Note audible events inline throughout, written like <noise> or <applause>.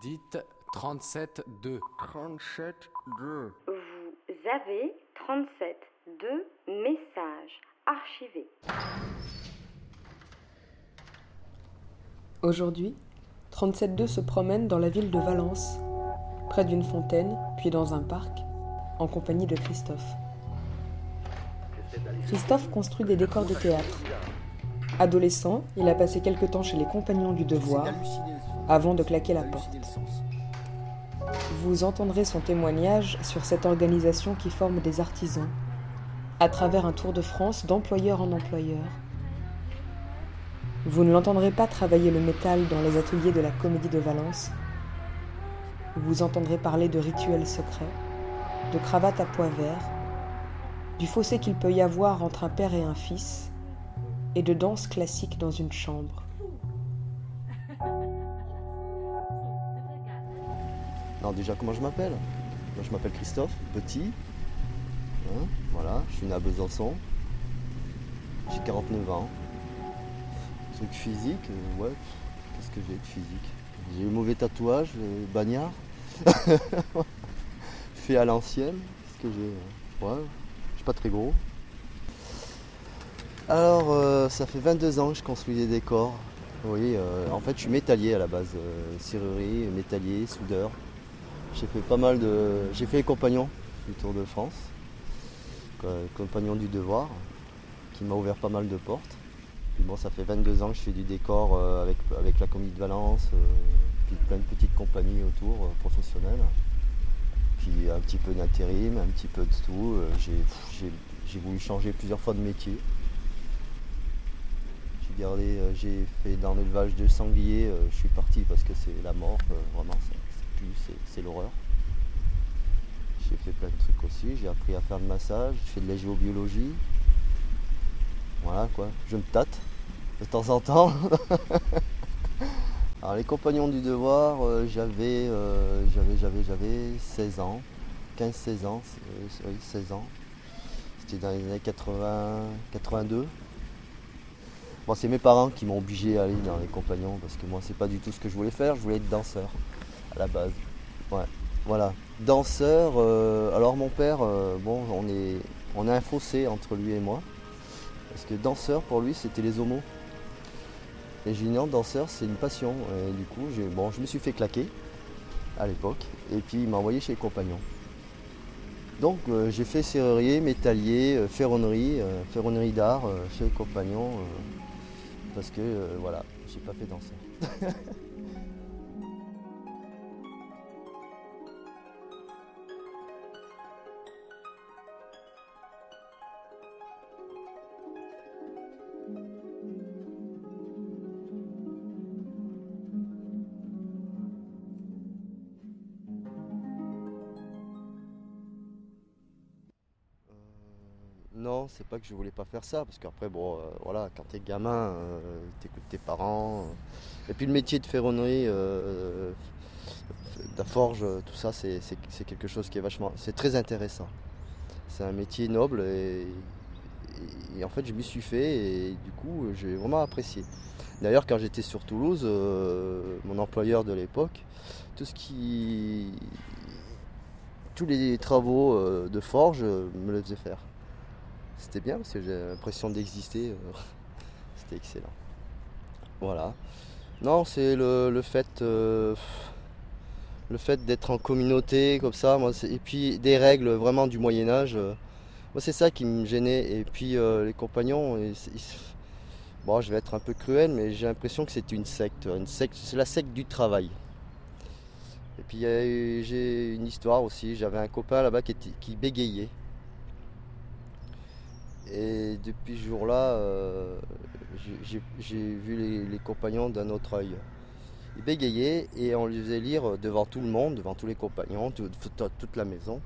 Dites 37-2. 37-2. Vous avez 37 messages archivés. Aujourd'hui, 37.2 se promène dans la ville de Valence, près d'une fontaine, puis dans un parc, en compagnie de Christophe. Christophe construit des décors de théâtre. Adolescent, il a passé quelque temps chez les compagnons du devoir avant de claquer la porte. Vous entendrez son témoignage sur cette organisation qui forme des artisans, à travers un tour de France d'employeur en employeur. Vous ne l'entendrez pas travailler le métal dans les ateliers de la Comédie de Valence. Vous entendrez parler de rituels secrets, de cravates à pois verts, du fossé qu'il peut y avoir entre un père et un fils, et de danse classique dans une chambre. Non, déjà, comment je m'appelle Moi, je m'appelle Christophe, petit. Hein, voilà, je suis né à Besançon. J'ai 49 ans. Truc physique, euh, ouais, qu'est-ce que j'ai de physique J'ai eu mauvais tatouage, bagnard. <laughs> Fait à l'ancienne. Qu'est-ce que j'ai euh, Ouais, je suis pas très gros. Alors, euh, ça fait 22 ans que je construis des décors. Oui, en fait, je suis métallier à la base. serrurerie, métallier, soudeur. J'ai fait pas mal de. J'ai fait du Tour de France. Compagnon du devoir, qui m'a ouvert pas mal de portes. Puis bon, ça fait 22 ans que je fais du décor euh, avec, avec la Comédie de Valence, euh, puis plein de petites compagnies autour, euh, professionnelles. Puis un petit peu d'intérim, un petit peu de tout. J'ai- voulu changer plusieurs fois de métier. J'ai gardé, j'ai fait dans l'élevage de sangliers, je suis parti parce que c'est la mort, vraiment, c'est- l'horreur. J'ai fait plein de trucs aussi, j'ai appris à faire le massage, je fais de la géobiologie. Voilà quoi, je me tâte de temps en temps. <laughs> Alors les compagnons du devoir, euh, j'avais, euh, j'avais, j'avais, j'avais 16 ans, 15-16 ans, c'est- oui 16 ans. C'était dans les années 80, 82. Bon, c'est mes parents qui m'ont obligé à aller dans les compagnons parce que moi, c'est pas du tout ce que je voulais faire. Je voulais être danseur à la base. Ouais, voilà. Danseur. euh, alors mon père, euh, bon, on est, on a un fossé entre lui et moi parce que danseur pour lui, c'était les homos. Et j'ai danseur, c'est une passion. Et du coup, je me suis fait claquer à l'époque. Et puis il m'a envoyé chez les compagnons. Donc euh, j'ai fait serrurier, métallier, ferronnerie, ferronnerie d'art chez les compagnons. parce que voilà, j'ai pas fait danseur. <laughs> Non, c'est pas que je voulais pas faire ça, parce qu'après, bon, euh, voilà, quand t'es gamin, euh, t'écoutes tes parents. euh. Et puis le métier de ferronnerie, de la forge, tout ça, c'est quelque chose qui est vachement. C'est très intéressant. C'est un métier noble et, et en fait, je m'y suis fait et du coup, j'ai vraiment apprécié. D'ailleurs, quand j'étais sur Toulouse, mon employeur de l'époque, tout ce qui. Tous les travaux de forge me le faisait faire. C'était bien parce que j'ai l'impression d'exister. euh, <laughs> C'était excellent. Voilà. Non, c'est le, le fait, euh, le fait d'être en communauté comme ça. Et puis des règles vraiment du Moyen Âge. euh, moi, c'est ça qui me gênait. Et puis les compagnons. bon, je vais être un peu cruel, mais j'ai l'impression que c'est une secte. C'est la secte du travail. Et puis j'ai une histoire aussi. J'avais un copain là-bas qui bégayait. Et depuis ce jour-là, euh, j'ai- vu les, compagnons d'un autre œil. Ils bégayaient et on les faisait lire devant tout le monde, devant tous les compagnons, tout- tout- toute la maison.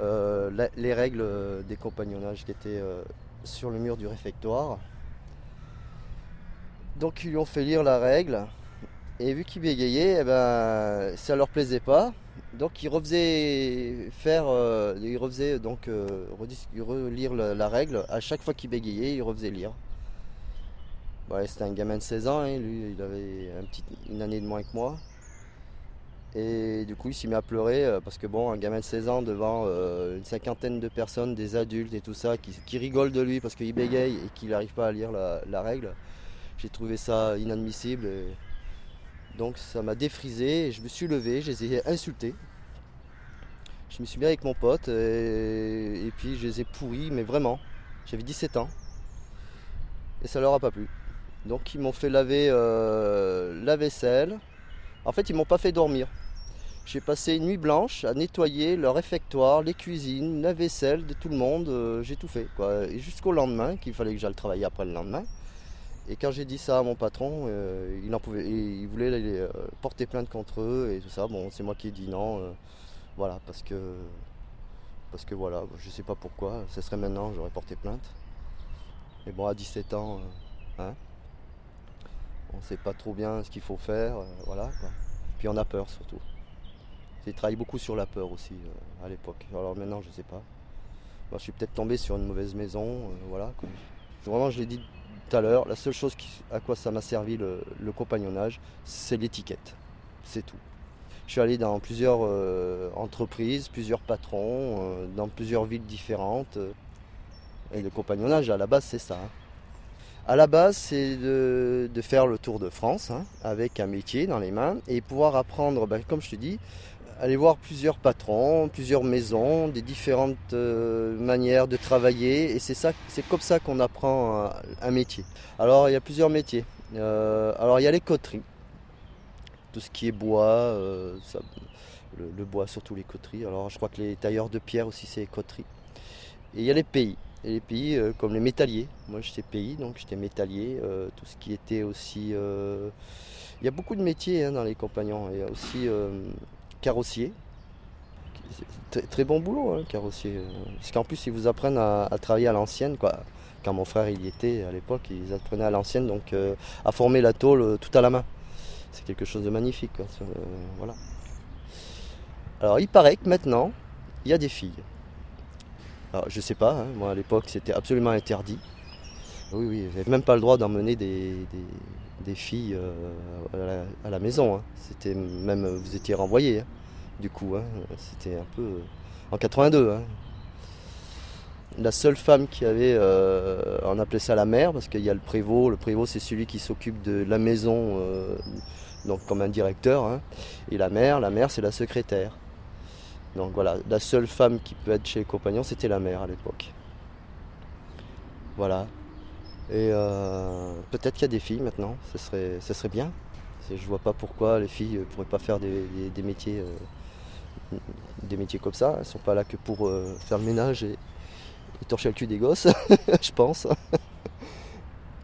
Euh, les règles des compagnonnages qui étaient euh, sur le mur du réfectoire. Donc ils lui ont fait lire la règle. Et vu qu'ils bégayaient, eh ben, ça leur plaisait pas. Donc ils refaisaient faire, euh, ils refaisaient donc euh, relire la, règle. À chaque fois qu'ils bégayaient, ils refaisaient lire. C'était un gamin de 16 ans, hein, lui, il avait une année de moins que moi. Et du coup, il s'est mis à pleurer euh, parce que bon, un gamin de 16 ans devant une cinquantaine de personnes, des adultes et tout ça, qui, rigolent de lui parce qu'il bégaye et qu'il n'arrive pas à lire la, règle, j'ai trouvé ça inadmissible. Donc ça m'a défrisé et je me suis levé, je les ai insultés. Je me suis mis avec mon pote et, puis je les ai pourris, mais vraiment. J'avais 17 ans et ça leur a pas plu. Donc ils m'ont fait laver euh, la vaisselle. En fait, ils m'ont pas fait dormir. J'ai passé une nuit blanche à nettoyer leur réfectoire, les cuisines, la vaisselle de tout le monde. Euh, j'ai tout fait. Et jusqu'au lendemain, qu'il fallait que j'aille travailler après le lendemain. Et quand j'ai dit ça à mon patron, euh, il, en pouvait, il voulait euh, porter plainte contre eux et tout ça. Bon, c'est moi qui ai dit non. voilà, parce que. Parce que voilà, je sais pas pourquoi. Ce serait maintenant, j'aurais porté plainte. Mais bon, à 17 ans, hein, on sait pas trop bien ce qu'il faut faire. voilà. Puis on a peur surtout. J'ai travaillé beaucoup sur la peur aussi euh, à l'époque. Alors maintenant, je sais pas. je suis peut-être tombé sur une mauvaise maison. Euh, voilà. Vraiment, je l'ai dit l'heure, la seule chose à quoi ça m'a servi le, compagnonnage, c'est l'étiquette. C'est tout. Je suis allé dans plusieurs euh, entreprises, plusieurs patrons, dans plusieurs villes différentes. Et le compagnonnage, à la base, c'est ça. Hein. À la base, c'est de, faire le tour de France hein, avec un métier dans les mains et pouvoir apprendre, ben, comme je te dis, aller voir plusieurs patrons, plusieurs maisons, des différentes euh, manières de travailler. Et c'est comme ça qu'on apprend un, métier. Alors il y a plusieurs métiers. Euh, alors il y a les coteries, tout ce qui est bois, euh, le, bois surtout les coteries. Alors je crois que les tailleurs de pierre aussi c'est les coteries. Et il y a les pays. Et les pays comme les métalliers. Moi j'étais pays, donc j'étais métallier. tout ce qui était aussi. il y a beaucoup de métiers hein, dans les compagnons. Il y a aussi carrossier. Très, bon boulot, hein, carrossier. Parce qu'en plus, ils vous apprennent à, travailler à l'ancienne. Quand mon frère il y était à l'époque, ils apprenaient à l'ancienne, donc euh, à former la tôle euh, tout à la main. C'est quelque chose de magnifique, euh, voilà. Alors, il paraît que maintenant, il y a des filles. Alors, je sais pas, hein, moi à l'époque, c'était absolument interdit. Oui, oui, j'avais même pas le droit d'emmener des filles euh, à, la, maison. Hein. C'était même vous étiez renvoyé. Hein, du coup, hein. c'était un peu euh, en 82. La seule femme qui avait, euh, on appelait ça la mère parce qu'il y a le prévôt. Le prévôt c'est celui qui s'occupe de la maison, donc comme un directeur. Et la mère, la mère c'est la secrétaire. Donc voilà, la seule femme qui peut être chez les compagnons, c'était la mère à l'époque. Voilà. Et euh, peut-être qu'il y a des filles maintenant, ce serait, ce serait bien. Je vois pas pourquoi les filles ne pourraient pas faire des, métiers, euh, des métiers comme ça. Elles ne sont pas là que pour euh, faire le ménage et, torcher le cul des gosses, <laughs> je pense.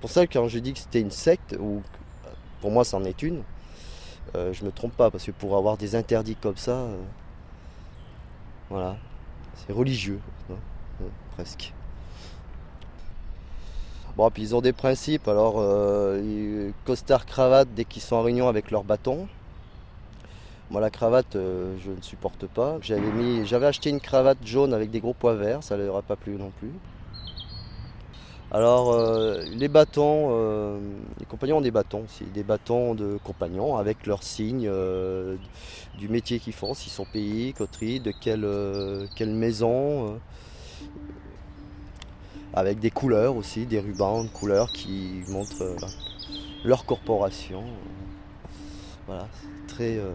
pour ça, quand je dis que c'était une secte, ou pour moi c'en est une, je me trompe pas, parce que pour avoir des interdits comme ça, voilà, c'est religieux, hein, presque. Bon, puis ils ont des principes. Alors, euh, costard, cravate dès qu'ils sont en réunion avec leur bâton. Moi, la cravate, euh, je ne supporte pas. J'avais mis, j'avais acheté une cravate jaune avec des gros pois verts, ça ne leur a pas plu non plus. Alors, euh, les bâtons, les compagnons ont des bâtons aussi, des bâtons de compagnons avec leurs signes du métier qu'ils font, s'ils sont pays, coterie, de quelle, quelle maison avec des couleurs aussi, des rubans de couleurs qui montrent euh, leur corporation. Voilà, très, euh,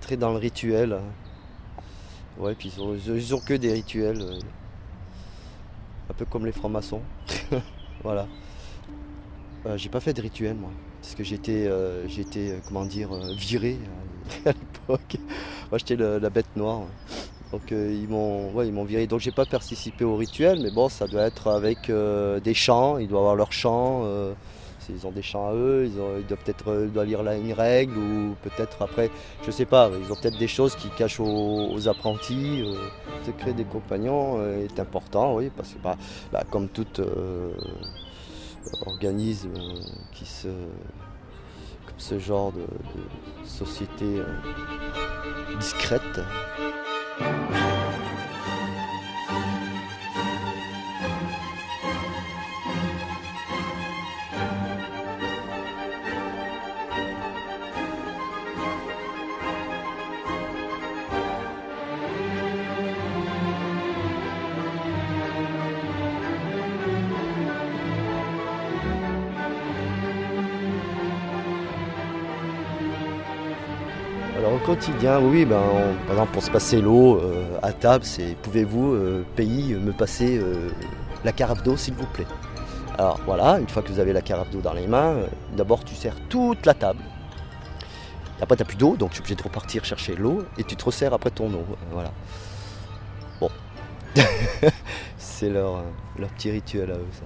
très dans le rituel. Ouais, puis ils ont, que des rituels, euh, un peu comme les francs-maçons. <laughs> voilà. j'ai pas fait de rituel moi, parce que j'étais, j'étais comment dire, viré <laughs> à l'époque. Moi j'étais la bête noire. Donc euh, ils m'ont ouais, viré. Donc j'ai pas participé au rituel, mais bon ça doit être avec euh, des chants, ils doivent avoir leurs chants. Euh, ils ont des chants à eux, ils, doivent peut-être lire là une règle ou peut-être après, je sais pas, ils ont peut-être des choses qui cachent aux, apprentis. le secret des compagnons est important, oui, parce que bah, bah, comme tout organisme qui se comme ce genre de société discrète. Alors au quotidien, oui, ben, par exemple pour se passer l'eau euh, à table, c'est pouvez-vous, euh, pays, me passer euh, la carafe d'eau s'il vous plaît? Alors voilà, une fois que vous avez la carafe d'eau dans les mains, d'abord tu sers toute la table. Après tu n'as plus d'eau, donc tu es obligé de repartir chercher l'eau et tu te resserres après ton eau. voilà. Bon. <laughs> c'est leur, leur petit rituel à eux ça.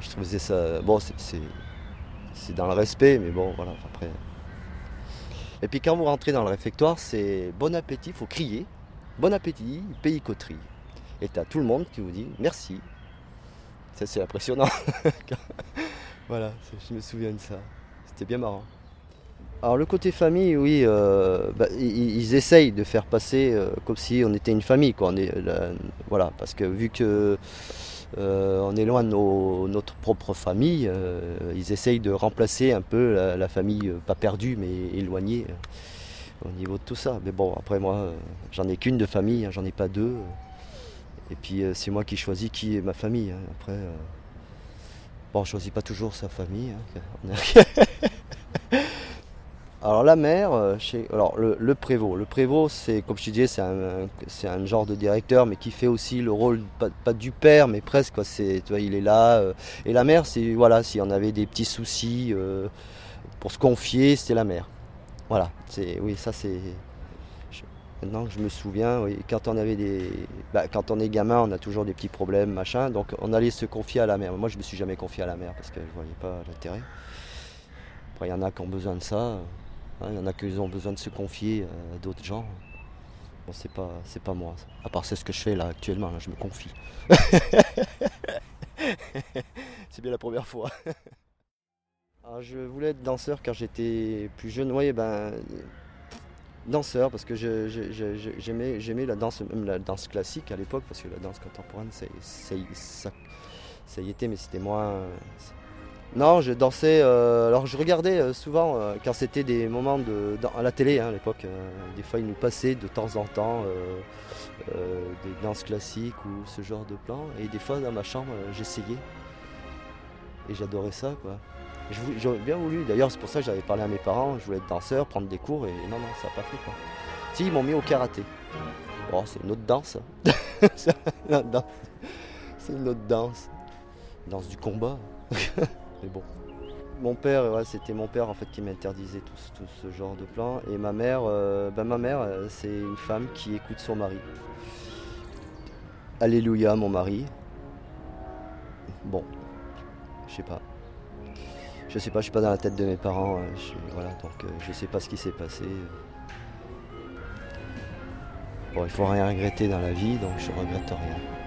Je trouvais ça. Bon c'est dans le respect, mais bon voilà, après. Et puis quand vous rentrez dans le réfectoire, c'est bon appétit, il faut crier. Bon appétit, pays coterie. Et tu as tout le monde qui vous dit merci. Ça c'est impressionnant. <laughs> voilà, je me souviens de ça. C'était bien marrant. Alors le côté famille, oui, euh, bah, ils, essayent de faire passer euh, comme si on était une famille, quoi. Est, voilà, parce que vu que euh, on est loin de notre propre famille. Euh, ils essayent de remplacer un peu la, famille, euh, pas perdue, mais éloignée au niveau de tout ça. Mais bon, après moi, j'en ai qu'une de famille, hein, j'en ai pas deux. Et puis c'est moi qui choisis qui est ma famille. Hein. Après, bon, on choisit pas toujours sa famille. Hein. <laughs> Alors la mère, euh, alors le, prévôt. Le prévôt, c'est comme je te disais, c'est un, genre de directeur, mais qui fait aussi le rôle pas, du père, mais presque. C'est, tu vois, il est là. Euh. et la mère, c'est voilà, si on avait des petits soucis euh, pour se confier, c'était la mère. Voilà. C'est oui, ça c'est. maintenant que je me souviens, quand on avait des, bah, quand on est gamin, on a toujours des petits problèmes, machin. Donc on allait se confier à la mère. Moi, je me suis jamais confié à la mère parce que je voyais pas l'intérêt. Après, il y en a qui ont besoin de ça. Hein, il y en a qui ont besoin de se confier euh, à d'autres gens. C'est pas, c'est pas moi. À part c'est ce que je fais là actuellement, je me confie. <laughs> c'est bien la première fois. <laughs> je voulais être danseur quand j'étais plus jeune. Oui, ben danseur parce que j'aimais, j'aimais la danse, même la danse classique à l'époque, parce que la danse contemporaine, ça, y était, mais c'était moins, non, je dansais. Euh, alors je regardais euh, souvent euh, quand c'était des moments de, à la télé hein, à l'époque. des fois, ils nous passaient de temps en temps des danses classiques ou ce genre de plan. Et des fois, dans ma chambre, j'essayais. Et j'adorais ça, quoi. J'aurais bien voulu. D'ailleurs, c'est pour ça que j'avais parlé à mes parents. Je voulais être danseur, prendre des cours. Et non, non, ça n'a pas fait, quoi. Si, ils m'ont mis au karaté. Bon, c'est une autre danse. <laughs> c'est une autre danse. Danse du combat. <laughs> Mais bon. Mon père, c'était mon père en fait qui m'interdisait tout, ce genre de plan. Et ma mère, euh, ben, ma mère, euh, c'est une femme qui écoute son mari. Alléluia, mon mari. Bon, je sais pas. Je sais pas, je suis pas dans la tête de mes parents. Euh, voilà, donc je sais pas ce qui s'est passé. Bon, il faut rien regretter dans la vie, donc je regrette rien.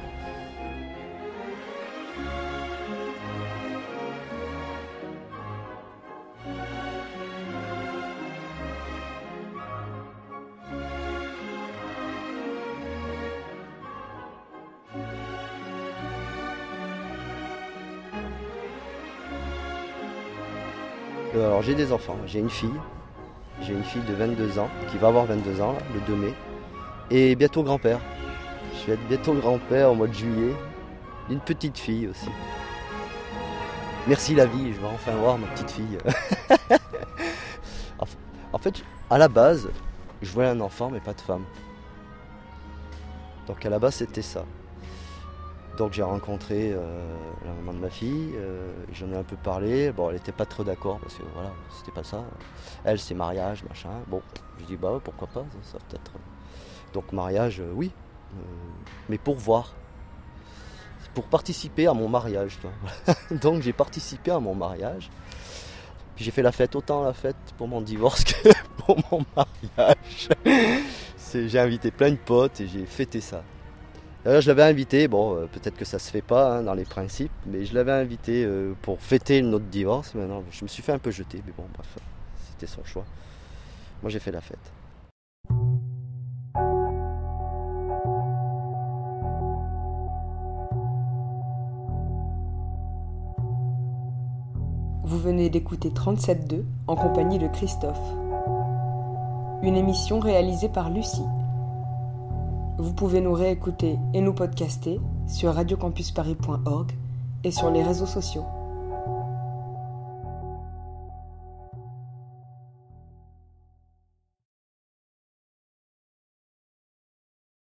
Alors j'ai des enfants, j'ai une fille, j'ai une fille de 22 ans qui va avoir 22 ans le 2 mai, et bientôt grand-père. Je vais être bientôt grand-père au mois de juillet, d'une petite fille aussi. Merci la vie, je vais enfin voir ma petite fille. <laughs> en fait, à la base, je voulais un enfant mais pas de femme. Donc à la base c'était ça. Donc j'ai rencontré euh, la maman de ma fille, euh, j'en ai un peu parlé. Bon, elle n'était pas trop d'accord parce que voilà, c'était pas ça. Elle, c'est mariage, machin. Bon, je dis bah pourquoi pas, ça, peut-être. Donc mariage, euh, oui, mais pour voir, pour participer à mon mariage. <laughs> Donc j'ai participé à mon mariage. Puis j'ai fait la fête, autant la fête pour mon divorce <laughs> que pour mon mariage. J'ai invité plein de potes et j'ai fêté ça. D'ailleurs, je l'avais invité, bon, euh, peut-être que ça se fait pas hein, dans les principes, mais je l'avais invité euh, pour fêter notre divorce. Maintenant, je me suis fait un peu jeter, mais bon, bref, c'était son choix. Moi, j'ai fait la fête. Vous venez d'écouter 37.2 en compagnie de Christophe. Une émission réalisée par Lucie. Vous pouvez nous réécouter et nous podcaster sur radiocampusparis.org et sur les réseaux sociaux.